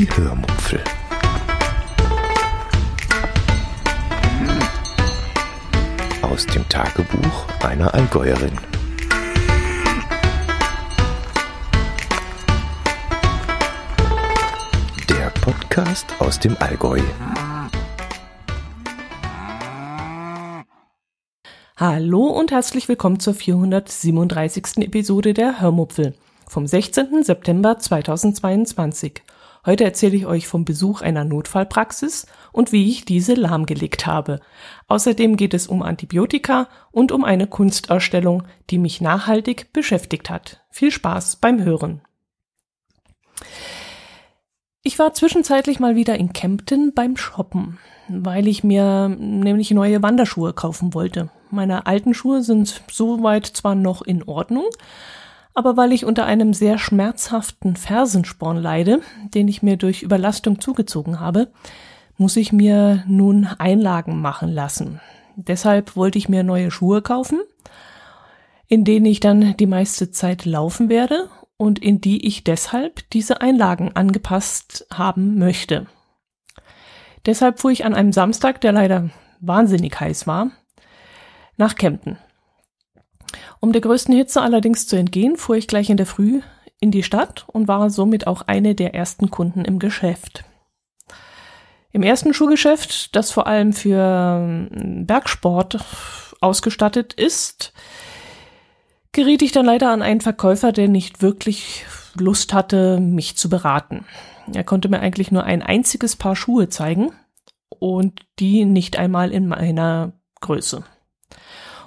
Die Hörmupfel. Aus dem Tagebuch einer Allgäuerin. Der Podcast aus dem Allgäu. Hallo und herzlich willkommen zur 437. Episode der Hörmupfel vom 16. September 2022. Heute erzähle ich euch vom Besuch einer Notfallpraxis und wie ich diese lahmgelegt habe. Außerdem geht es um Antibiotika und um eine Kunstausstellung, die mich nachhaltig beschäftigt hat. Viel Spaß beim Hören. Ich war zwischenzeitlich mal wieder in Kempten beim Shoppen, weil ich mir nämlich neue Wanderschuhe kaufen wollte. Meine alten Schuhe sind soweit zwar noch in Ordnung, aber weil ich unter einem sehr schmerzhaften Fersensporn leide, den ich mir durch Überlastung zugezogen habe, muss ich mir nun Einlagen machen lassen. Deshalb wollte ich mir neue Schuhe kaufen, in denen ich dann die meiste Zeit laufen werde und in die ich deshalb diese Einlagen angepasst haben möchte. Deshalb fuhr ich an einem Samstag, der leider wahnsinnig heiß war, nach Kempten. Um der größten Hitze allerdings zu entgehen, fuhr ich gleich in der Früh in die Stadt und war somit auch eine der ersten Kunden im Geschäft. Im ersten Schuhgeschäft, das vor allem für ähm, Bergsport ausgestattet ist, geriet ich dann leider an einen Verkäufer, der nicht wirklich Lust hatte, mich zu beraten. Er konnte mir eigentlich nur ein einziges Paar Schuhe zeigen und die nicht einmal in meiner Größe.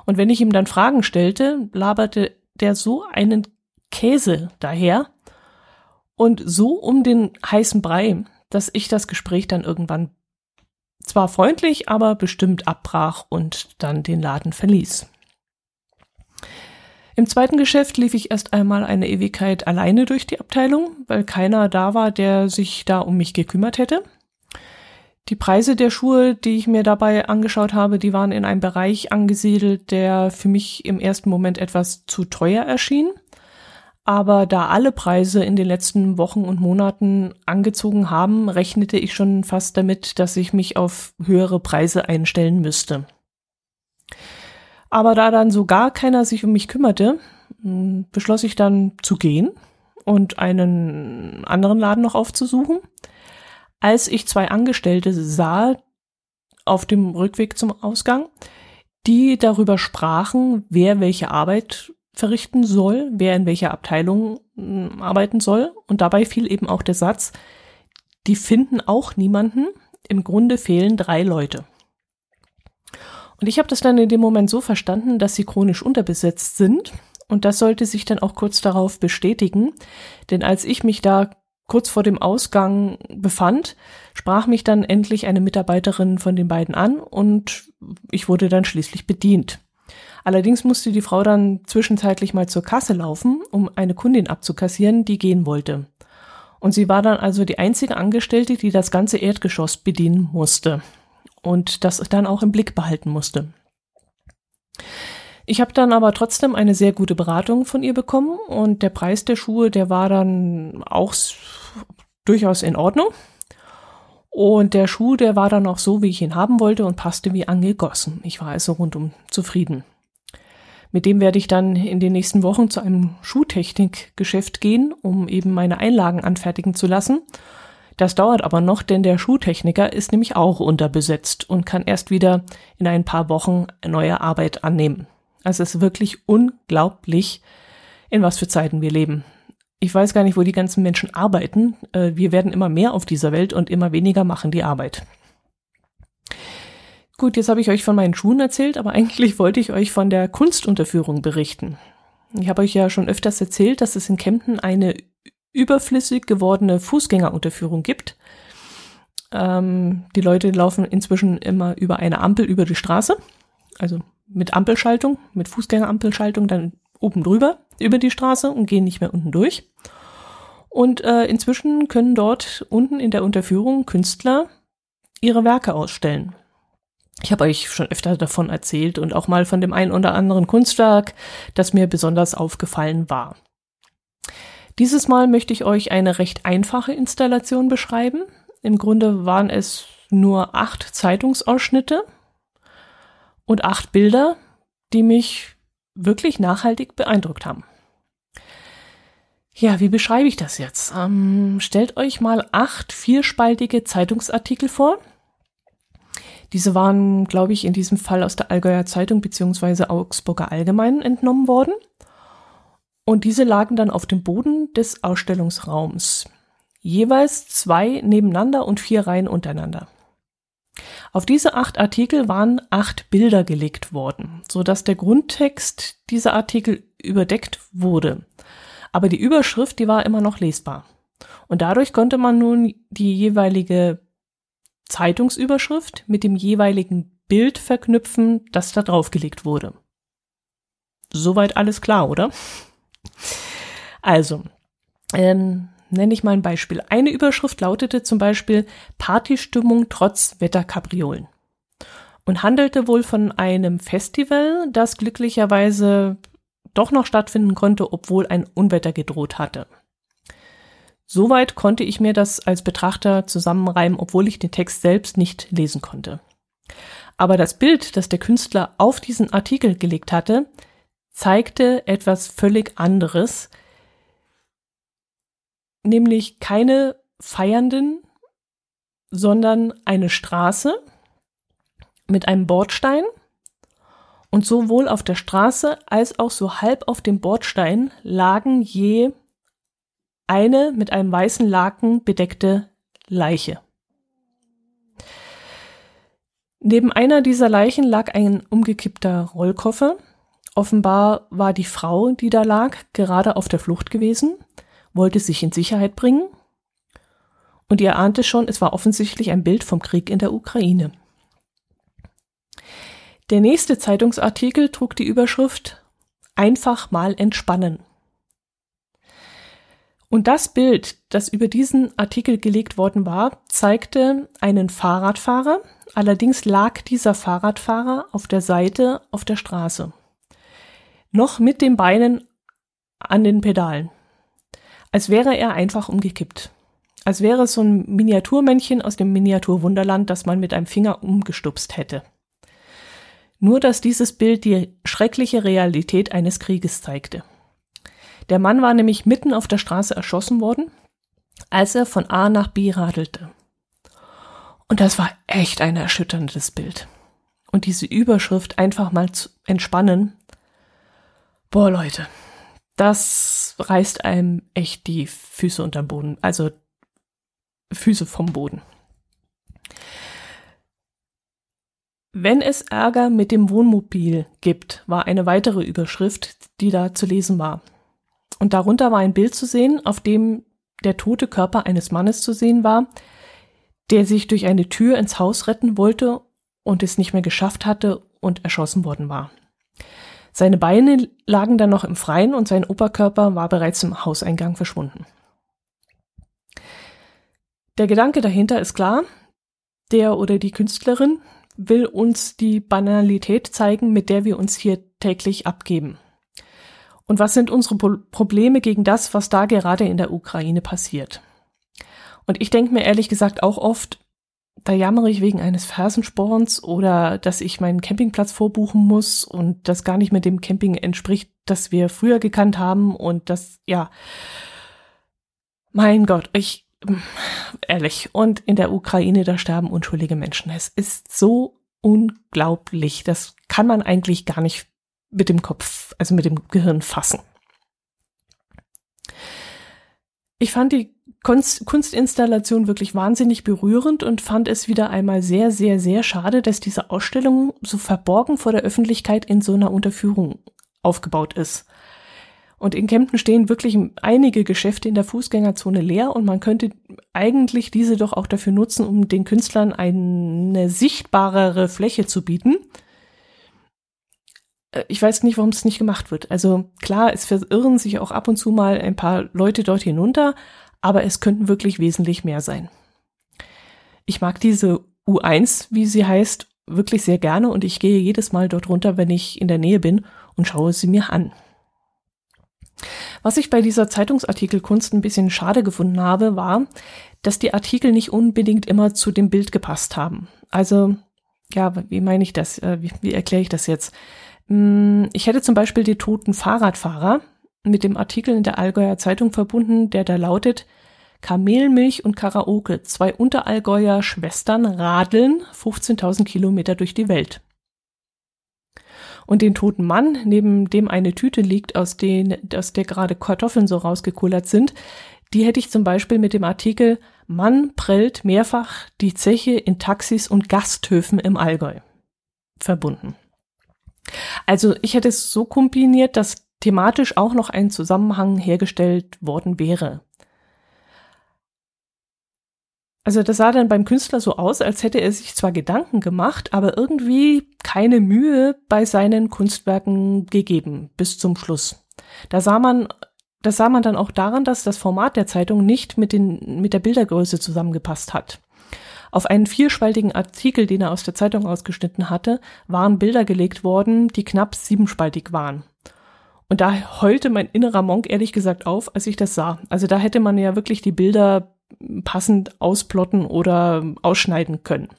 Und wenn ich ihm dann Fragen stellte, laberte der so einen Käse daher und so um den heißen Brei, dass ich das Gespräch dann irgendwann zwar freundlich, aber bestimmt abbrach und dann den Laden verließ. Im zweiten Geschäft lief ich erst einmal eine Ewigkeit alleine durch die Abteilung, weil keiner da war, der sich da um mich gekümmert hätte. Die Preise der Schuhe, die ich mir dabei angeschaut habe, die waren in einem Bereich angesiedelt, der für mich im ersten Moment etwas zu teuer erschien. Aber da alle Preise in den letzten Wochen und Monaten angezogen haben, rechnete ich schon fast damit, dass ich mich auf höhere Preise einstellen müsste. Aber da dann so gar keiner sich um mich kümmerte, hm, beschloss ich dann zu gehen und einen anderen Laden noch aufzusuchen als ich zwei Angestellte sah auf dem Rückweg zum Ausgang, die darüber sprachen, wer welche Arbeit verrichten soll, wer in welcher Abteilung hm, arbeiten soll. Und dabei fiel eben auch der Satz, die finden auch niemanden, im Grunde fehlen drei Leute. Und ich habe das dann in dem Moment so verstanden, dass sie chronisch unterbesetzt sind. Und das sollte sich dann auch kurz darauf bestätigen. Denn als ich mich da kurz vor dem Ausgang befand, sprach mich dann endlich eine Mitarbeiterin von den beiden an und ich wurde dann schließlich bedient. Allerdings musste die Frau dann zwischenzeitlich mal zur Kasse laufen, um eine Kundin abzukassieren, die gehen wollte. Und sie war dann also die einzige Angestellte, die das ganze Erdgeschoss bedienen musste und das dann auch im Blick behalten musste. Ich habe dann aber trotzdem eine sehr gute Beratung von ihr bekommen und der Preis der Schuhe, der war dann auch durchaus in Ordnung. Und der Schuh, der war dann auch so, wie ich ihn haben wollte und passte wie angegossen. Ich war also rundum zufrieden. Mit dem werde ich dann in den nächsten Wochen zu einem Schuhtechnikgeschäft gehen, um eben meine Einlagen anfertigen zu lassen. Das dauert aber noch, denn der Schuhtechniker ist nämlich auch unterbesetzt und kann erst wieder in ein paar Wochen neue Arbeit annehmen. Also es ist wirklich unglaublich, in was für Zeiten wir leben. Ich weiß gar nicht, wo die ganzen Menschen arbeiten. Äh, wir werden immer mehr auf dieser Welt und immer weniger machen die Arbeit. Gut, jetzt habe ich euch von meinen Schuhen erzählt, aber eigentlich wollte ich euch von der Kunstunterführung berichten. Ich habe euch ja schon öfters erzählt, dass es in Kempten eine überflüssig gewordene Fußgängerunterführung gibt. Ähm, die Leute laufen inzwischen immer über eine Ampel über die Straße. Also mit Ampelschaltung, mit Fußgängerampelschaltung dann oben drüber über die Straße und gehen nicht mehr unten durch. Und äh, inzwischen können dort unten in der Unterführung Künstler ihre Werke ausstellen. Ich habe euch schon öfter davon erzählt und auch mal von dem einen oder anderen Kunstwerk, das mir besonders aufgefallen war. Dieses Mal möchte ich euch eine recht einfache Installation beschreiben. Im Grunde waren es nur acht Zeitungsausschnitte und acht Bilder, die mich wirklich nachhaltig beeindruckt haben. Ja, wie beschreibe ich das jetzt? Ähm, stellt euch mal acht vierspaltige Zeitungsartikel vor. Diese waren, glaube ich, in diesem Fall aus der Allgäuer Zeitung bzw. Augsburger Allgemeinen entnommen worden. Und diese lagen dann auf dem Boden des Ausstellungsraums. Jeweils zwei nebeneinander und vier Reihen untereinander. Auf diese acht Artikel waren acht Bilder gelegt worden, so dass der Grundtext dieser Artikel überdeckt wurde. Aber die Überschrift, die war immer noch lesbar. Und dadurch konnte man nun die jeweilige Zeitungsüberschrift mit dem jeweiligen Bild verknüpfen, das da draufgelegt wurde. Soweit alles klar, oder? Also, ähm, nenne ich mal ein Beispiel. Eine Überschrift lautete zum Beispiel Partystimmung trotz Wetterkapriolen und handelte wohl von einem Festival, das glücklicherweise doch noch stattfinden konnte, obwohl ein Unwetter gedroht hatte. Soweit konnte ich mir das als Betrachter zusammenreimen, obwohl ich den Text selbst nicht lesen konnte. Aber das Bild, das der Künstler auf diesen Artikel gelegt hatte, zeigte etwas völlig anderes, nämlich keine Feiernden, sondern eine Straße mit einem Bordstein. Und sowohl auf der Straße als auch so halb auf dem Bordstein lagen je eine mit einem weißen Laken bedeckte Leiche. Neben einer dieser Leichen lag ein umgekippter Rollkoffer. Offenbar war die Frau, die da lag, gerade auf der Flucht gewesen wollte sich in Sicherheit bringen. Und ihr ahnte schon, es war offensichtlich ein Bild vom Krieg in der Ukraine. Der nächste Zeitungsartikel trug die Überschrift Einfach mal entspannen. Und das Bild, das über diesen Artikel gelegt worden war, zeigte einen Fahrradfahrer, allerdings lag dieser Fahrradfahrer auf der Seite auf der Straße. Noch mit den Beinen an den Pedalen als wäre er einfach umgekippt. Als wäre es so ein Miniaturmännchen aus dem Miniaturwunderland, das man mit einem Finger umgestupst hätte. Nur dass dieses Bild die schreckliche Realität eines Krieges zeigte. Der Mann war nämlich mitten auf der Straße erschossen worden, als er von A nach B radelte. Und das war echt ein erschütterndes Bild. Und diese Überschrift einfach mal zu entspannen. Boah, Leute, das reißt einem echt die Füße unterm Boden, also Füße vom Boden. Wenn es Ärger mit dem Wohnmobil gibt, war eine weitere Überschrift, die da zu lesen war. Und darunter war ein Bild zu sehen, auf dem der tote Körper eines Mannes zu sehen war, der sich durch eine Tür ins Haus retten wollte und es nicht mehr geschafft hatte und erschossen worden war. Seine Beine lagen dann noch im Freien und sein Oberkörper war bereits im Hauseingang verschwunden. Der Gedanke dahinter ist klar. Der oder die Künstlerin will uns die Banalität zeigen, mit der wir uns hier täglich abgeben. Und was sind unsere Probleme gegen das, was da gerade in der Ukraine passiert? Und ich denke mir ehrlich gesagt auch oft, da jammere ich wegen eines Fersensporns oder dass ich meinen Campingplatz vorbuchen muss und das gar nicht mehr dem Camping entspricht, das wir früher gekannt haben und das, ja, mein Gott, ich, ehrlich, und in der Ukraine, da sterben unschuldige Menschen. Es ist so unglaublich. Das kann man eigentlich gar nicht mit dem Kopf, also mit dem Gehirn fassen. Ich fand die Kunst, Kunstinstallation wirklich wahnsinnig berührend und fand es wieder einmal sehr, sehr, sehr schade, dass diese Ausstellung so verborgen vor der Öffentlichkeit in so einer Unterführung aufgebaut ist. Und in Kempten stehen wirklich einige Geschäfte in der Fußgängerzone leer und man könnte eigentlich diese doch auch dafür nutzen, um den Künstlern eine sichtbarere Fläche zu bieten. Äh, ich weiß nicht, warum es nicht gemacht wird. Also klar, es verirren sich auch ab und zu mal ein paar Leute dort hinunter, aber es könnten wirklich wesentlich mehr sein. Ich mag diese U1, wie sie heißt, wirklich sehr gerne und ich gehe jedes Mal dort runter, wenn ich in der Nähe bin und schaue sie mir an. Was ich bei dieser Zeitungsartikelkunst ein bisschen schade gefunden habe, war, dass die Artikel nicht unbedingt immer zu dem Bild gepasst haben. Also, ja, wie meine ich das? Äh, wie, wie erkläre ich das jetzt? Hm, ich hätte zum Beispiel die toten Fahrradfahrer mit dem Artikel in der Allgäuer Zeitung verbunden, der da lautet, Kamelmilch und Karaoke, zwei Unterallgäuer Schwestern radeln 15.000 Kilometer durch die Welt. Und den toten Mann, neben dem eine Tüte liegt, aus, den, aus der gerade Kartoffeln so rausgekullert sind, die hätte ich zum Beispiel mit dem Artikel Mann prellt mehrfach die Zeche in Taxis und Gasthöfen im Allgäu verbunden. Also ich hätte es so kombiniert, dass thematisch auch noch ein Zusammenhang hergestellt worden wäre. Also das sah dann beim Künstler so aus, als hätte er sich zwar Gedanken gemacht, aber irgendwie keine Mühe bei seinen Kunstwerken gegeben bis zum Schluss. Da sah man, das sah man dann auch daran, dass das Format der Zeitung nicht mit, den, mit der Bildergröße zusammengepasst hat. Auf einen vierspaltigen Artikel, den er aus der Zeitung ausgeschnitten hatte, waren Bilder gelegt worden, die knapp siebenspaltig waren. Und da heulte mein innerer Monk ehrlich gesagt auf, als ich das sah. Also da hätte man ja wirklich die Bilder passend ausplotten oder ausschneiden können.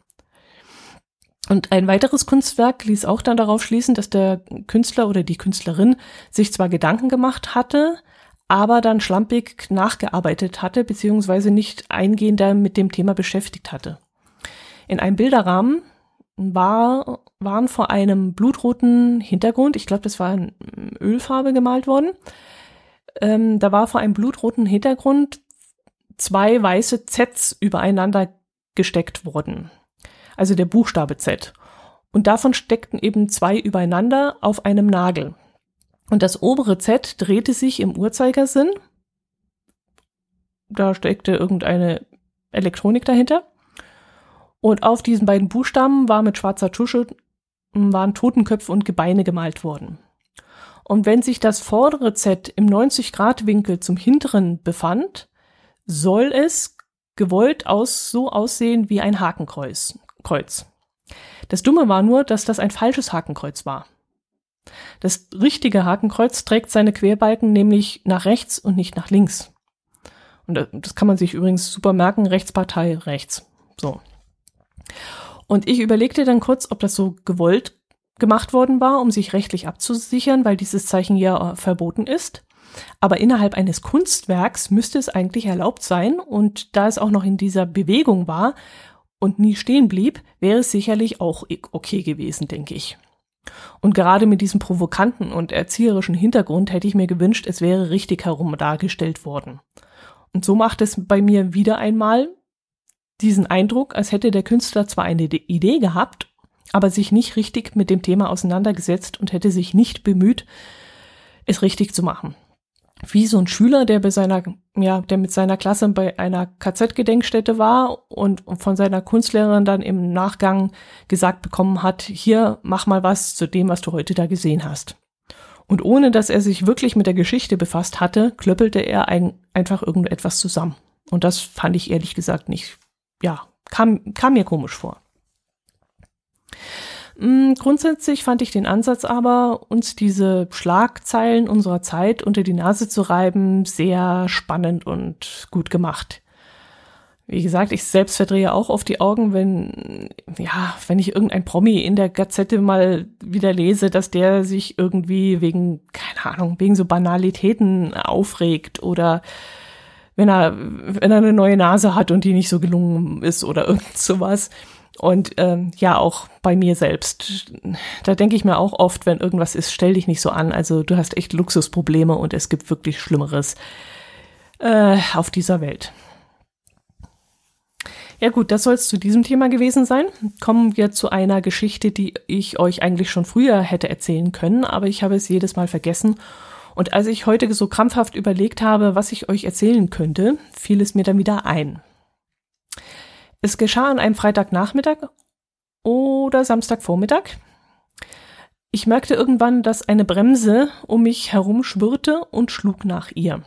Und ein weiteres Kunstwerk ließ auch dann darauf schließen, dass der Künstler oder die Künstlerin sich zwar Gedanken gemacht hatte, aber dann schlampig nachgearbeitet hatte, beziehungsweise nicht eingehender mit dem Thema beschäftigt hatte. In einem Bilderrahmen war, waren vor einem blutroten Hintergrund, ich glaube, das war in Ölfarbe gemalt worden, ähm, da war vor einem blutroten Hintergrund zwei weiße Zs übereinander gesteckt wurden. Also der Buchstabe Z. Und davon steckten eben zwei übereinander auf einem Nagel. Und das obere Z drehte sich im Uhrzeigersinn. Da steckte irgendeine Elektronik dahinter. Und auf diesen beiden Buchstaben war mit schwarzer Tusche waren Totenköpfe und Gebeine gemalt worden. Und wenn sich das vordere Z im 90-Grad-Winkel zum hinteren befand, soll es gewollt aus, so aussehen wie ein Hakenkreuz. Kreuz. Das Dumme war nur, dass das ein falsches Hakenkreuz war. Das richtige Hakenkreuz trägt seine Querbalken nämlich nach rechts und nicht nach links. Und das kann man sich übrigens super merken, Rechtspartei rechts. So. Und ich überlegte dann kurz, ob das so gewollt gemacht worden war, um sich rechtlich abzusichern, weil dieses Zeichen ja äh, verboten ist. Aber innerhalb eines Kunstwerks müsste es eigentlich erlaubt sein. Und da es auch noch in dieser Bewegung war und nie stehen blieb, wäre es sicherlich auch okay gewesen, denke ich. Und gerade mit diesem provokanten und erzieherischen Hintergrund hätte ich mir gewünscht, es wäre richtig herum dargestellt worden. Und so macht es bei mir wieder einmal diesen Eindruck, als hätte der Künstler zwar eine Idee gehabt, aber sich nicht richtig mit dem Thema auseinandergesetzt und hätte sich nicht bemüht, es richtig zu machen wie so ein Schüler, der bei seiner, ja, der mit seiner Klasse bei einer KZ-Gedenkstätte war und von seiner Kunstlehrerin dann im Nachgang gesagt bekommen hat, hier, mach mal was zu dem, was du heute da gesehen hast. Und ohne dass er sich wirklich mit der Geschichte befasst hatte, klöppelte er ein, einfach irgendetwas zusammen. Und das fand ich ehrlich gesagt nicht, ja, kam, kam mir komisch vor. Mm, grundsätzlich fand ich den Ansatz aber, uns diese Schlagzeilen unserer Zeit unter die Nase zu reiben, sehr spannend und gut gemacht. Wie gesagt, ich selbst verdrehe auch oft die Augen, wenn, ja, wenn ich irgendein Promi in der Gazette mal wieder lese, dass der sich irgendwie wegen, keine Ahnung, wegen so Banalitäten aufregt oder wenn er, wenn er eine neue Nase hat und die nicht so gelungen ist oder irgend sowas. Und ähm, ja, auch bei mir selbst. Da denke ich mir auch oft, wenn irgendwas ist, stell dich nicht so an. Also du hast echt Luxusprobleme und es gibt wirklich Schlimmeres äh, auf dieser Welt. Ja gut, das soll es zu diesem Thema gewesen sein. Kommen wir zu einer Geschichte, die ich euch eigentlich schon früher hätte erzählen können, aber ich habe es jedes Mal vergessen. Und als ich heute so krampfhaft überlegt habe, was ich euch erzählen könnte, fiel es mir dann wieder ein. Es geschah an einem Freitagnachmittag oder Samstagvormittag. Ich merkte irgendwann, dass eine Bremse um mich herum schwirrte und schlug nach ihr.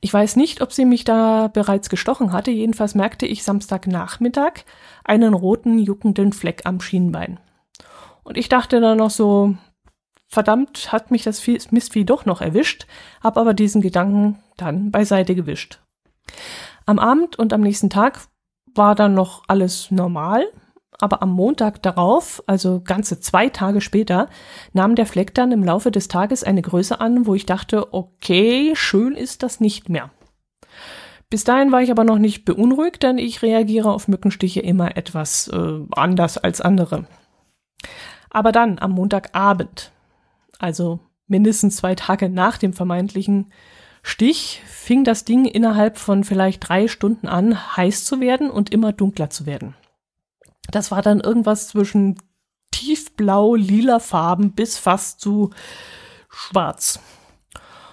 Ich weiß nicht, ob sie mich da bereits gestochen hatte, jedenfalls merkte ich Samstagnachmittag einen roten, juckenden Fleck am Schienbein. Und ich dachte dann noch so, verdammt hat mich das Mistvieh doch noch erwischt, hab aber diesen Gedanken dann beiseite gewischt. Am Abend und am nächsten Tag war dann noch alles normal, aber am Montag darauf, also ganze zwei Tage später, nahm der Fleck dann im Laufe des Tages eine Größe an, wo ich dachte, okay, schön ist das nicht mehr. Bis dahin war ich aber noch nicht beunruhigt, denn ich reagiere auf Mückenstiche immer etwas äh, anders als andere. Aber dann am Montagabend, also mindestens zwei Tage nach dem vermeintlichen Stich, fing das Ding innerhalb von vielleicht drei Stunden an, heiß zu werden und immer dunkler zu werden. Das war dann irgendwas zwischen tiefblau, lila Farben bis fast zu schwarz.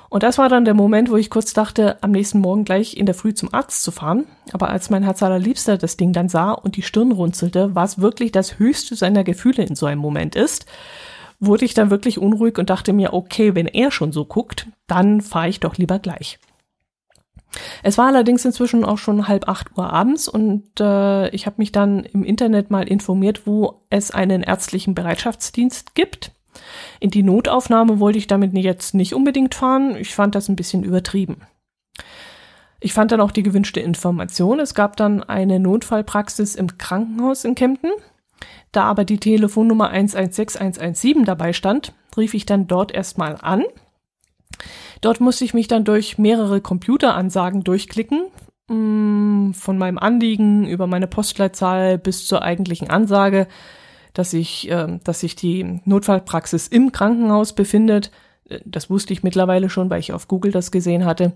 Und das war dann der Moment, wo ich kurz dachte, am nächsten Morgen gleich in der Früh zum Arzt zu fahren. Aber als mein Herz allerliebster das Ding dann sah und die Stirn runzelte, was wirklich das höchste seiner Gefühle in so einem Moment ist, wurde ich dann wirklich unruhig und dachte mir, okay, wenn er schon so guckt, dann fahre ich doch lieber gleich. Es war allerdings inzwischen auch schon halb acht Uhr abends und äh, ich habe mich dann im Internet mal informiert, wo es einen ärztlichen Bereitschaftsdienst gibt. In die Notaufnahme wollte ich damit jetzt nicht unbedingt fahren. Ich fand das ein bisschen übertrieben. Ich fand dann auch die gewünschte Information. Es gab dann eine Notfallpraxis im Krankenhaus in Kempten. Da aber die Telefonnummer 116117 dabei stand, rief ich dann dort erstmal an. Dort musste ich mich dann durch mehrere Computeransagen durchklicken, mm, von meinem Anliegen über meine Postleitzahl bis zur eigentlichen Ansage dass sich, äh, dass sich die Notfallpraxis im Krankenhaus befindet. Äh, das wusste ich mittlerweile schon, weil ich auf Google das gesehen hatte.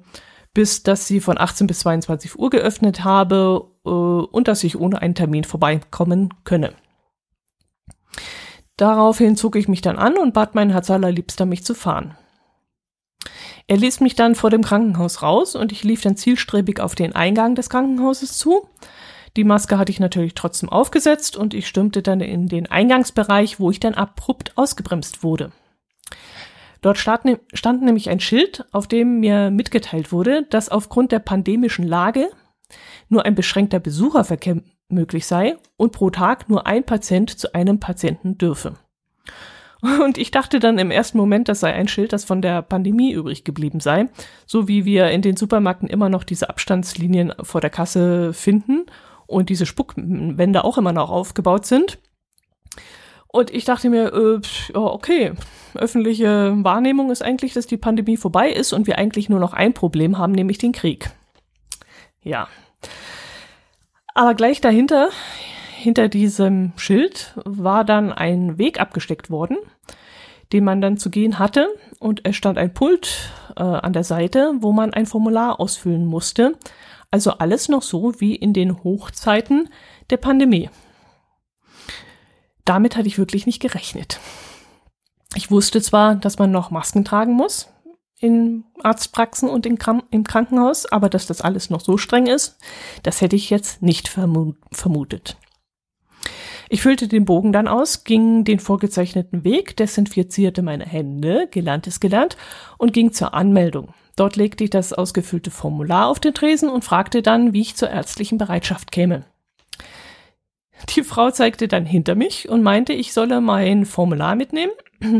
Bis dass sie von 18 bis 22 Uhr geöffnet habe äh, und dass ich ohne einen Termin vorbeikommen könne. Daraufhin zog ich mich dann an und bat meinen Herz allerliebster, mich zu fahren. Er ließ mich dann vor dem Krankenhaus raus und ich lief dann zielstrebig auf den Eingang des Krankenhauses zu. Die Maske hatte ich natürlich trotzdem aufgesetzt und ich stürmte dann in den Eingangsbereich, wo ich dann abrupt ausgebremst wurde. Dort stand, ne-, stand nämlich ein Schild, auf dem mir mitgeteilt wurde, dass aufgrund der pandemischen Lage nur ein beschränkter Besucherverkehr möglich sei und pro Tag nur ein Patient zu einem Patienten dürfe. Und ich dachte dann im ersten Moment, das sei ein Schild, das von der Pandemie übrig geblieben sei, so wie wir in den Supermärkten immer noch diese Abstandslinien vor der Kasse finden und diese Spuckwände auch immer noch aufgebaut sind. Und ich dachte mir, äh, okay, öffentliche Wahrnehmung ist eigentlich, dass die Pandemie vorbei ist und wir eigentlich nur noch ein Problem haben, nämlich den Krieg. Ja. Aber gleich dahinter, hinter diesem Schild, war dann ein Weg abgesteckt worden, den man dann zu gehen hatte. Und es stand ein Pult äh, an der Seite, wo man ein Formular ausfüllen musste, also alles noch so wie in den Hochzeiten der Pandemie. Damit hatte ich wirklich nicht gerechnet. Ich wusste zwar, dass man noch Masken tragen muss in Arztpraxen und im Krankenhaus, aber dass das alles noch so streng ist, das hätte ich jetzt nicht vermutet. Ich füllte den Bogen dann aus, ging den vorgezeichneten Weg, desinfizierte meine Hände, gelernt ist gelernt, und ging zur Anmeldung. Dort legte ich das ausgefüllte Formular auf den Tresen und fragte dann, wie ich zur ärztlichen Bereitschaft käme. Die Frau zeigte dann hinter mich und meinte, ich solle mein Formular mitnehmen,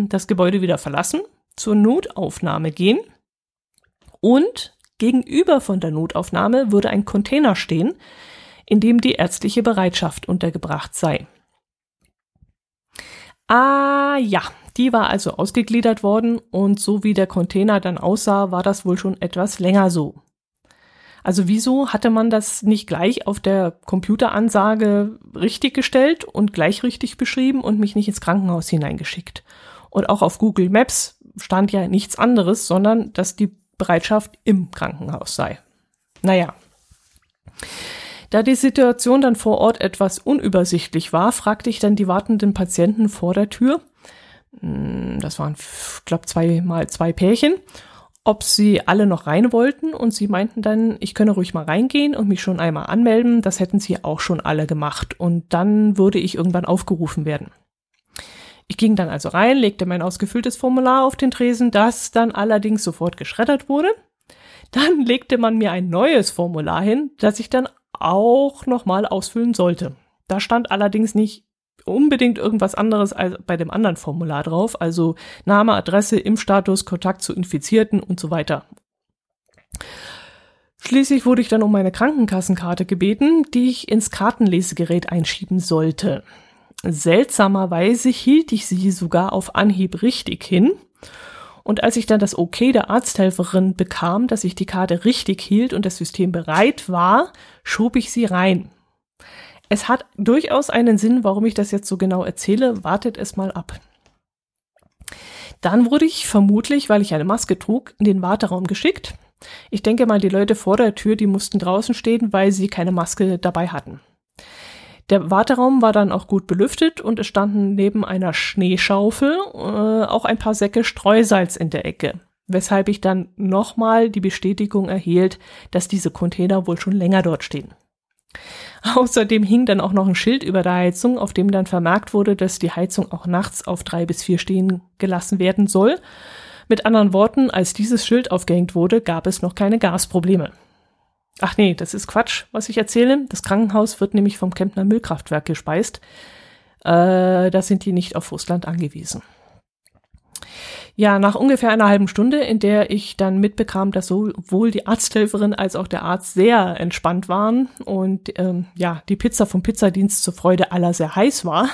das Gebäude wieder verlassen, zur Notaufnahme gehen und gegenüber von der Notaufnahme würde ein Container stehen, in dem die ärztliche Bereitschaft untergebracht sei. Ah ja, die war also ausgegliedert worden und so wie der Container dann aussah, war das wohl schon etwas länger so. Also wieso hatte man das nicht gleich auf der Computeransage richtig gestellt und gleich richtig beschrieben und mich nicht ins Krankenhaus hineingeschickt? Und auch auf Google Maps stand ja nichts anderes, sondern dass die Bereitschaft im Krankenhaus sei. Naja. Da die Situation dann vor Ort etwas unübersichtlich war, fragte ich dann die wartenden Patienten vor der Tür, hm, das waren, glaube zwei mal zwei Pärchen, ob sie alle noch rein wollten und sie meinten dann, ich könne ruhig mal reingehen und mich schon einmal anmelden. Das hätten sie auch schon alle gemacht und dann würde ich irgendwann aufgerufen werden. Ich ging dann also rein, legte mein ausgefülltes Formular auf den Tresen, das dann allerdings sofort geschreddert wurde. Dann legte man mir ein neues Formular hin, das ich dann auch nochmal ausfüllen sollte. Da stand allerdings nicht unbedingt irgendwas anderes als bei dem anderen Formular drauf, also Name, Adresse, Impfstatus, Kontakt zu Infizierten und so weiter. Schließlich wurde ich dann um meine Krankenkassenkarte gebeten, die ich ins Kartenlesegerät einschieben sollte. Seltsamerweise hielt ich sie sogar auf Anhieb richtig hin. Und als ich dann das Okay der Arzthelferin bekam, dass ich die Karte richtig hielt und das System bereit war, schob ich sie rein. Es hat durchaus einen Sinn, warum ich das jetzt so genau erzähle. Wartet es mal ab. Dann wurde ich vermutlich, weil ich eine Maske trug, in den Warteraum geschickt. Ich denke mal, die Leute vor der Tür, die mussten draußen stehen, weil sie keine Maske dabei hatten. Der Warteraum war dann auch gut belüftet und es standen neben einer Schneeschaufel äh, auch ein paar Säcke Streusalz in der Ecke, weshalb ich dann nochmal die Bestätigung erhielt, dass diese Container wohl schon länger dort stehen. Außerdem hing dann auch noch ein Schild über der Heizung, auf dem dann vermerkt wurde, dass die Heizung auch nachts auf drei bis vier stehen gelassen werden soll. Mit anderen Worten, als dieses Schild aufgehängt wurde, gab es noch keine Gasprobleme. Ach nee, das ist Quatsch, was ich erzähle. Das Krankenhaus wird nämlich vom Kempner Müllkraftwerk gespeist. Äh, da sind die nicht auf Russland angewiesen. Ja, nach ungefähr einer halben Stunde, in der ich dann mitbekam, dass sowohl die Arzthelferin als auch der Arzt sehr entspannt waren und ähm, ja, die Pizza vom Pizzadienst zur Freude aller sehr heiß war,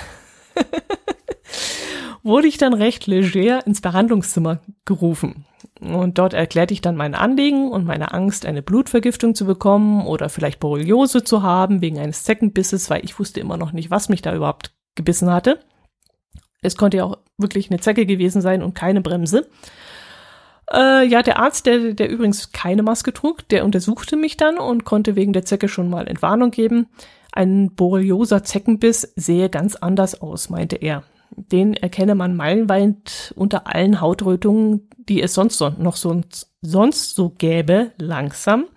wurde ich dann recht leger ins Behandlungszimmer gerufen. Und dort erklärte ich dann mein Anliegen und meine Angst, eine Blutvergiftung zu bekommen oder vielleicht Borreliose zu haben wegen eines Zeckenbisses, weil ich wusste immer noch nicht, was mich da überhaupt gebissen hatte. Es konnte ja auch wirklich eine Zecke gewesen sein und keine Bremse. Äh, ja, der Arzt, der, der übrigens keine Maske trug, der untersuchte mich dann und konnte wegen der Zecke schon mal Entwarnung geben. Ein borrelioser Zeckenbiss sehe ganz anders aus, meinte er. Den erkenne man meilenweit unter allen Hautrötungen, die es sonst noch so, sonst so gäbe, langsam.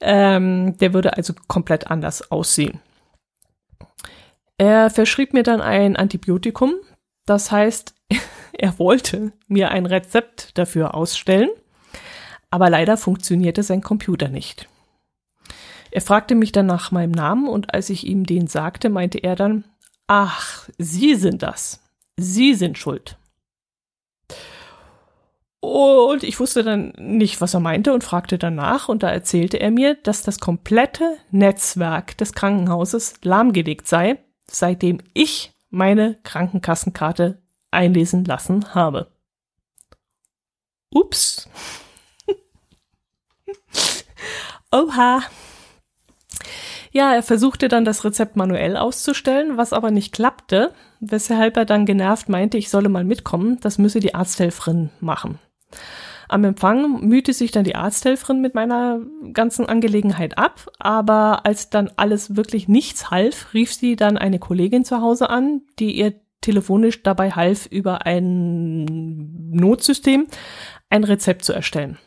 Ähm, der würde also komplett anders aussehen. Er verschrieb mir dann ein Antibiotikum. Das heißt, er wollte mir ein Rezept dafür ausstellen, aber leider funktionierte sein Computer nicht. Er fragte mich dann nach meinem Namen und als ich ihm den sagte, meinte er dann, ach, Sie sind das. Sie sind schuld. Und ich wusste dann nicht, was er meinte und fragte danach und da erzählte er mir, dass das komplette Netzwerk des Krankenhauses lahmgelegt sei seitdem ich meine Krankenkassenkarte einlesen lassen habe. Ups. Oha. Ja, er versuchte dann das Rezept manuell auszustellen, was aber nicht klappte, weshalb er dann genervt meinte, ich solle mal mitkommen, das müsse die Arzthelferin machen. Am Empfang mühte sich dann die Arzthelferin mit meiner ganzen Angelegenheit ab, aber als dann alles wirklich nichts half, rief sie dann eine Kollegin zu Hause an, die ihr telefonisch dabei half, über ein Notsystem ein Rezept zu erstellen.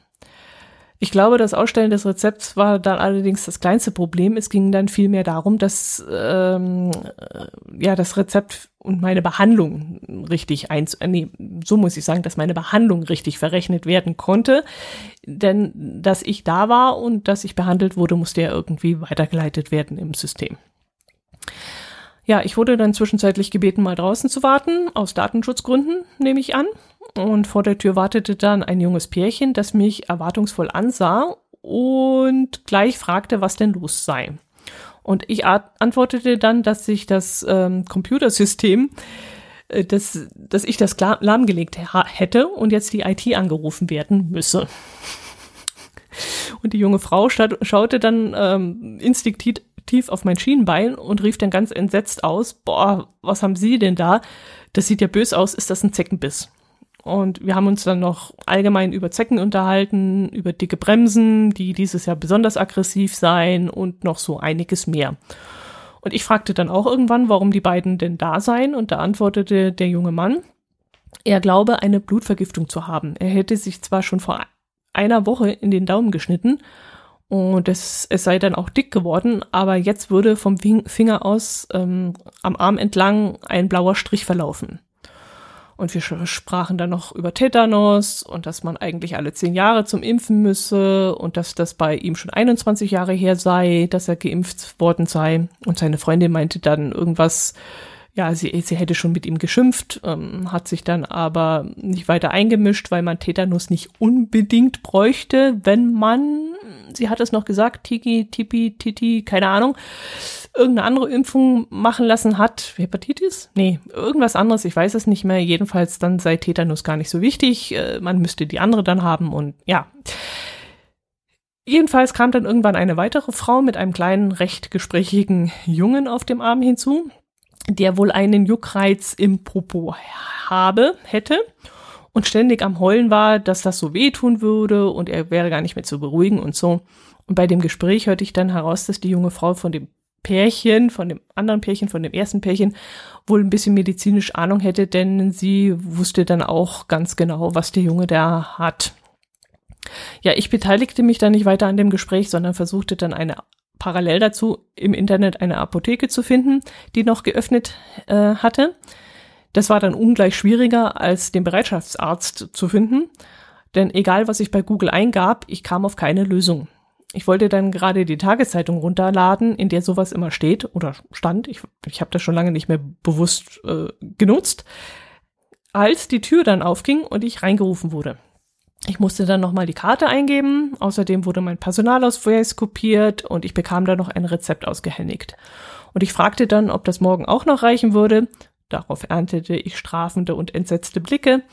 Ich glaube, das Ausstellen des Rezepts war dann allerdings das kleinste Problem. Es ging dann vielmehr darum, dass ähm, ja das Rezept und meine Behandlung richtig eins, äh, nee, so muss ich sagen, dass meine Behandlung richtig verrechnet werden konnte. Denn dass ich da war und dass ich behandelt wurde, musste ja irgendwie weitergeleitet werden im System. Ja, ich wurde dann zwischenzeitlich gebeten, mal draußen zu warten, aus Datenschutzgründen, nehme ich an. Und vor der Tür wartete dann ein junges Pärchen, das mich erwartungsvoll ansah und gleich fragte, was denn los sei. Und ich antwortete dann, dass sich das ähm, Computersystem, äh, dass, dass ich das lahmgelegt hätte und jetzt die IT angerufen werden müsse. Und die junge Frau schaute dann ähm, instinktiv auf mein Schienenbein und rief dann ganz entsetzt aus, boah, was haben Sie denn da? Das sieht ja bös aus, ist das ein Zeckenbiss? Und wir haben uns dann noch allgemein über Zecken unterhalten, über dicke Bremsen, die dieses Jahr besonders aggressiv seien und noch so einiges mehr. Und ich fragte dann auch irgendwann, warum die beiden denn da seien, und da antwortete der junge Mann, er glaube, eine Blutvergiftung zu haben. Er hätte sich zwar schon vor einer Woche in den Daumen geschnitten und es, es sei dann auch dick geworden, aber jetzt würde vom Finger aus ähm, am Arm entlang ein blauer Strich verlaufen. Und wir sprachen dann noch über Tetanus und dass man eigentlich alle zehn Jahre zum Impfen müsse und dass das bei ihm schon 21 Jahre her sei, dass er geimpft worden sei. Und seine Freundin meinte dann irgendwas, ja, sie, sie hätte schon mit ihm geschimpft, ähm, hat sich dann aber nicht weiter eingemischt, weil man Tetanus nicht unbedingt bräuchte, wenn man, sie hat es noch gesagt, Tiki, Tipi, Titi, keine Ahnung, irgendeine andere Impfung machen lassen hat. Hepatitis? Nee, irgendwas anderes, ich weiß es nicht mehr. Jedenfalls dann sei Tetanus gar nicht so wichtig. Äh, man müsste die andere dann haben und ja. Jedenfalls kam dann irgendwann eine weitere Frau mit einem kleinen, recht gesprächigen Jungen auf dem Arm hinzu der wohl einen Juckreiz im Popo habe, hätte und ständig am Heulen war, dass das so wehtun würde und er wäre gar nicht mehr zu beruhigen und so. Und bei dem Gespräch hörte ich dann heraus, dass die junge Frau von dem Pärchen, von dem anderen Pärchen, von dem ersten Pärchen wohl ein bisschen medizinisch Ahnung hätte, denn sie wusste dann auch ganz genau, was der Junge da hat. Ja, ich beteiligte mich dann nicht weiter an dem Gespräch, sondern versuchte dann eine parallel dazu im Internet eine Apotheke zu finden, die noch geöffnet äh, hatte. Das war dann ungleich schwieriger, als den Bereitschaftsarzt zu finden, denn egal was ich bei Google eingab, ich kam auf keine Lösung. Ich wollte dann gerade die Tageszeitung runterladen, in der sowas immer steht oder stand. Ich, ich habe das schon lange nicht mehr bewusst äh, genutzt, als die Tür dann aufging und ich reingerufen wurde. Ich musste dann nochmal die Karte eingeben. Außerdem wurde mein Personalausweis kopiert und ich bekam dann noch ein Rezept ausgehändigt. Und ich fragte dann, ob das morgen auch noch reichen würde. Darauf erntete ich strafende und entsetzte Blicke,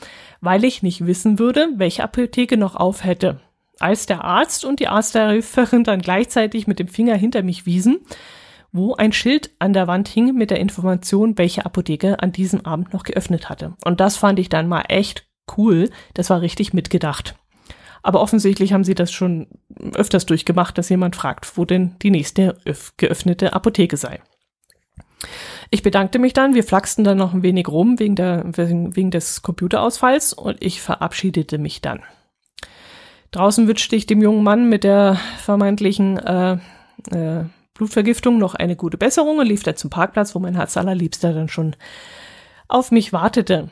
weil ich nicht wissen würde, welche Apotheke noch auf hätte. Als der Arzt und die Arzthelferin dann gleichzeitig mit dem Finger hinter mich wiesen, wo ein Schild an der Wand hing mit der Information, welche Apotheke an diesem Abend noch geöffnet hatte. Und das fand ich dann mal echt cool, das war richtig mitgedacht. Aber offensichtlich haben sie das schon öfters durchgemacht, dass jemand fragt, wo denn die nächste geöffnete Apotheke sei. Ich bedankte mich dann, wir flachsten dann noch ein wenig rum wegen, der, wegen des Computerausfalls und ich verabschiedete mich dann. Draußen wünschte ich dem jungen Mann mit der vermeintlichen äh, äh, Blutvergiftung noch eine gute Besserung und lief dann zum Parkplatz, wo mein Herz allerliebster dann schon auf mich wartete.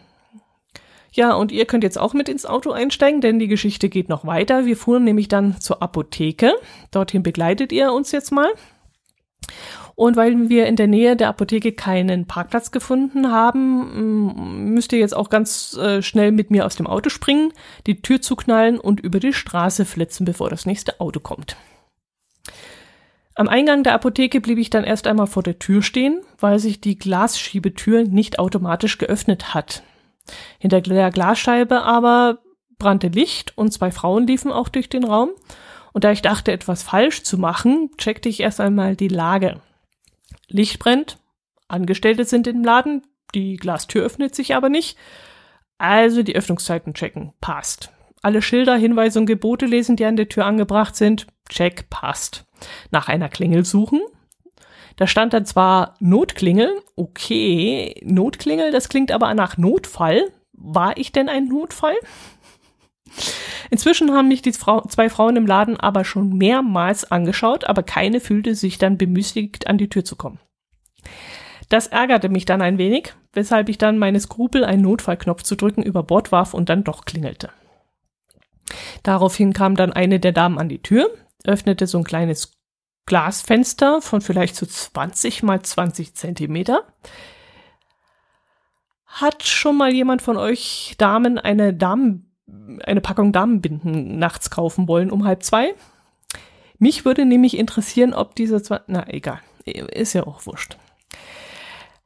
Ja, und ihr könnt jetzt auch mit ins Auto einsteigen, denn die Geschichte geht noch weiter. Wir fuhren nämlich dann zur Apotheke. Dorthin begleitet ihr uns jetzt mal. Und weil wir in der Nähe der Apotheke keinen Parkplatz gefunden haben, mm, müsst ihr jetzt auch ganz äh, schnell mit mir aus dem Auto springen, die Tür zuknallen und über die Straße flitzen, bevor das nächste Auto kommt. Am Eingang der Apotheke blieb ich dann erst einmal vor der Tür stehen, weil sich die Glasschiebetür nicht automatisch geöffnet hat. Hinter der Glasscheibe aber brannte Licht und zwei Frauen liefen auch durch den Raum. Und da ich dachte, etwas falsch zu machen, checkte ich erst einmal die Lage. Licht brennt, Angestellte sind im Laden, die Glastür öffnet sich aber nicht. Also die Öffnungszeiten checken, passt. Alle Schilder, Hinweise und Gebote lesen, die an der Tür angebracht sind, check, passt. Nach einer Klingel suchen, da stand dann zwar Notklingel, okay, Notklingel, das klingt aber nach Notfall. War ich denn ein Notfall? Inzwischen haben mich die Frau, zwei Frauen im Laden aber schon mehrmals angeschaut, aber keine fühlte sich dann bemüßigt, an die Tür zu kommen. Das ärgerte mich dann ein wenig, weshalb ich dann meine Skrupel, einen Notfallknopf zu drücken, über Bord warf und dann doch klingelte. Daraufhin kam dann eine der Damen an die Tür, öffnete so ein kleines Glasfenster von vielleicht so 20 mal 20 Zentimeter. Hat schon mal jemand von euch Damen eine Damen, eine Packung Damenbinden nachts kaufen wollen um halb zwei? Mich würde nämlich interessieren, ob diese zwei, na egal, ist ja auch wurscht.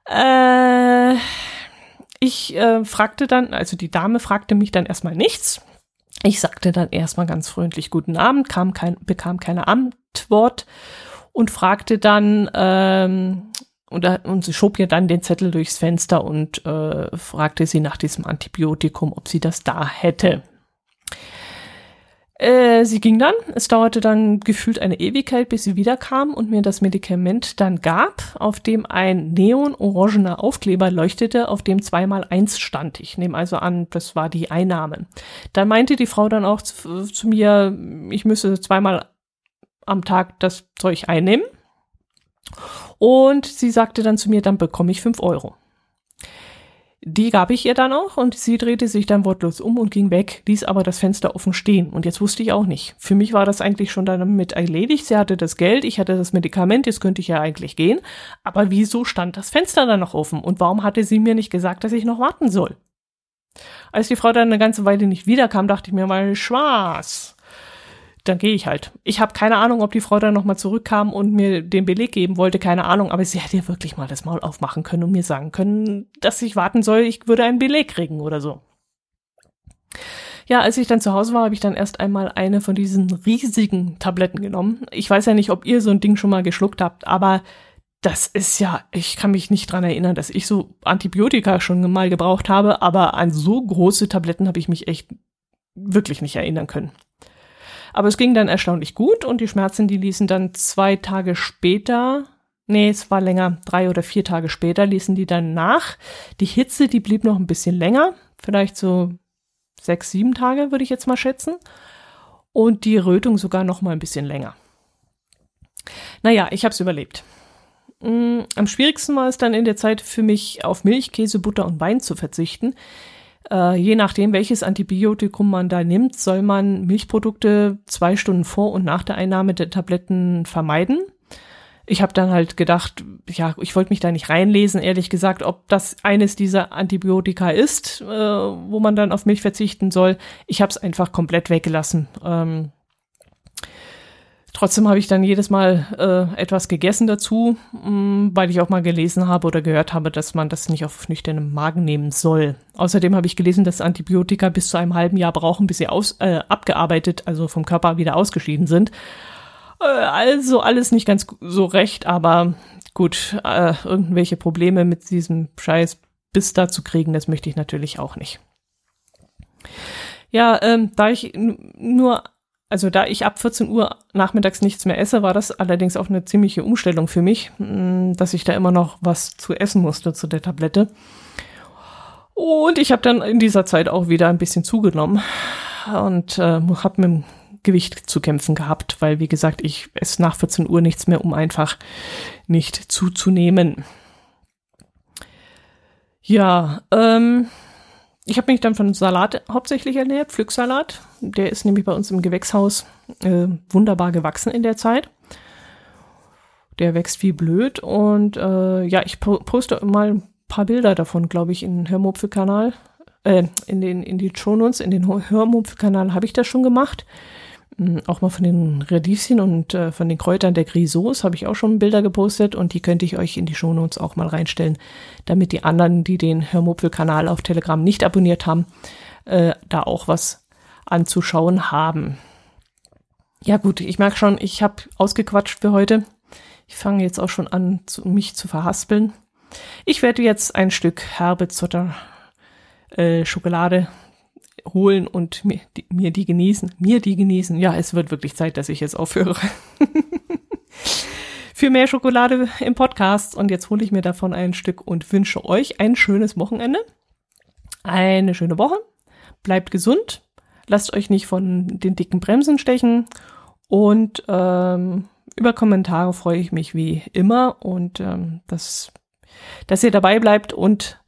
Äh, ich äh, fragte dann, also die Dame fragte mich dann erstmal nichts. Ich sagte dann erstmal ganz freundlich Guten Abend, kam kein, bekam keine Antwort und fragte dann, ähm, und, und sie schob ihr dann den Zettel durchs Fenster und äh, fragte sie nach diesem Antibiotikum, ob sie das da hätte. Äh, sie ging dann, es dauerte dann gefühlt eine Ewigkeit, bis sie wiederkam und mir das Medikament dann gab, auf dem ein neon-orangener Aufkleber leuchtete, auf dem zweimal eins stand. Ich nehme also an, das war die Einnahme. Dann meinte die Frau dann auch zu, zu mir, ich müsse zweimal am Tag das Zeug einnehmen. Und sie sagte dann zu mir, dann bekomme ich fünf Euro. Die gab ich ihr dann auch und sie drehte sich dann wortlos um und ging weg, ließ aber das Fenster offen stehen. Und jetzt wusste ich auch nicht. Für mich war das eigentlich schon damit erledigt. Sie hatte das Geld, ich hatte das Medikament, jetzt könnte ich ja eigentlich gehen. Aber wieso stand das Fenster dann noch offen? Und warum hatte sie mir nicht gesagt, dass ich noch warten soll? Als die Frau dann eine ganze Weile nicht wiederkam, dachte ich mir mal, Schwaß dann gehe ich halt. Ich habe keine Ahnung, ob die Frau dann nochmal zurückkam und mir den Beleg geben wollte, keine Ahnung, aber sie hätte ja wirklich mal das Maul aufmachen können und mir sagen können, dass ich warten soll, ich würde einen Beleg kriegen oder so. Ja, als ich dann zu Hause war, habe ich dann erst einmal eine von diesen riesigen Tabletten genommen. Ich weiß ja nicht, ob ihr so ein Ding schon mal geschluckt habt, aber das ist ja, ich kann mich nicht dran erinnern, dass ich so Antibiotika schon mal gebraucht habe, aber an so große Tabletten habe ich mich echt wirklich nicht erinnern können. Aber es ging dann erstaunlich gut und die Schmerzen, die ließen dann zwei Tage später, nee, es war länger, drei oder vier Tage später ließen die dann nach. Die Hitze, die blieb noch ein bisschen länger, vielleicht so sechs, sieben Tage würde ich jetzt mal schätzen. Und die Rötung sogar noch mal ein bisschen länger. Naja, ich habe es überlebt. Mm, am schwierigsten war es dann in der Zeit für mich, auf Milch, Käse, Butter und Wein zu verzichten. Äh, je nachdem, welches Antibiotikum man da nimmt, soll man Milchprodukte zwei Stunden vor und nach der Einnahme der Tabletten vermeiden. Ich habe dann halt gedacht, ja, ich wollte mich da nicht reinlesen, ehrlich gesagt, ob das eines dieser Antibiotika ist, äh, wo man dann auf Milch verzichten soll. Ich habe es einfach komplett weggelassen. Ähm, Trotzdem habe ich dann jedes Mal äh, etwas gegessen dazu, mh, mm, weil ich auch mal gelesen habe oder gehört habe, dass man das nicht auf nüchternem Magen nehmen soll. Außerdem habe ich gelesen, dass Antibiotika bis zu einem halben Jahr brauchen, bis sie aus, äh, abgearbeitet, also vom Körper wieder ausgeschieden sind. Äh, also alles nicht ganz so recht, aber gut, äh, irgendwelche Probleme mit diesem Scheiß bis da zu kriegen, das möchte ich natürlich auch nicht. Ja, ähm, da ich nur also da ich ab 14 Uhr nachmittags nichts mehr esse, war das allerdings auch eine ziemliche Umstellung für mich, mm, dass ich da immer noch was zu essen musste zu der Tablette. Und ich habe dann in dieser Zeit auch wieder ein bisschen zugenommen und äh, habe mit dem Gewicht zu kämpfen gehabt, weil wie gesagt, ich esse nach 14 Uhr nichts mehr, um einfach nicht zuzunehmen. Ja, ähm, ich habe mich dann von Salat hauptsächlich ernährt, Pflücksalat. Der ist nämlich bei uns im Gewächshaus äh, wunderbar gewachsen in der Zeit. Der wächst wie blöd und äh, ja, ich poste mal ein paar Bilder davon, glaube ich, in den Hörmupfel-Kanal. Äh, in den in die Shownotes, in den Hörmupfel-Kanal habe ich das schon gemacht. Hm, auch mal von den Radieschen und äh, von den Kräutern der Grisauce habe ich auch schon Bilder gepostet und die könnte ich euch in die Shownotes auch mal reinstellen, damit die anderen, die den Hörmupfel-Kanal auf Telegram nicht abonniert haben, äh, da auch was anzuschauen haben. Ja gut, ich merke schon, ich habe ausgequatscht für heute. Ich fange jetzt auch schon an, zu, mich zu verhaspeln. Ich werde jetzt ein Stück herbe Zutter äh, Schokolade holen und mir die, mir die genießen. Mir die genießen. Ja, es wird wirklich Zeit, dass ich jetzt aufhöre. Für mehr Schokolade im Podcast. Und jetzt hole ich mir davon ein Stück und wünsche euch ein schönes Wochenende. Eine schöne Woche. Bleibt gesund. Lasst euch nicht von den dicken Bremsen stechen. Und ähm, über Kommentare freue ich mich wie immer. Und ähm, dass, dass ihr dabei bleibt und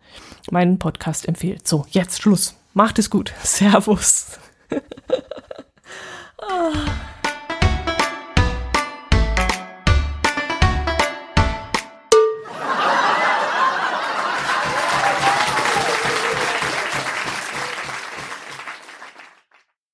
meinen Podcast empfehlt. So, jetzt Schluss. Macht es gut. Servus. ah.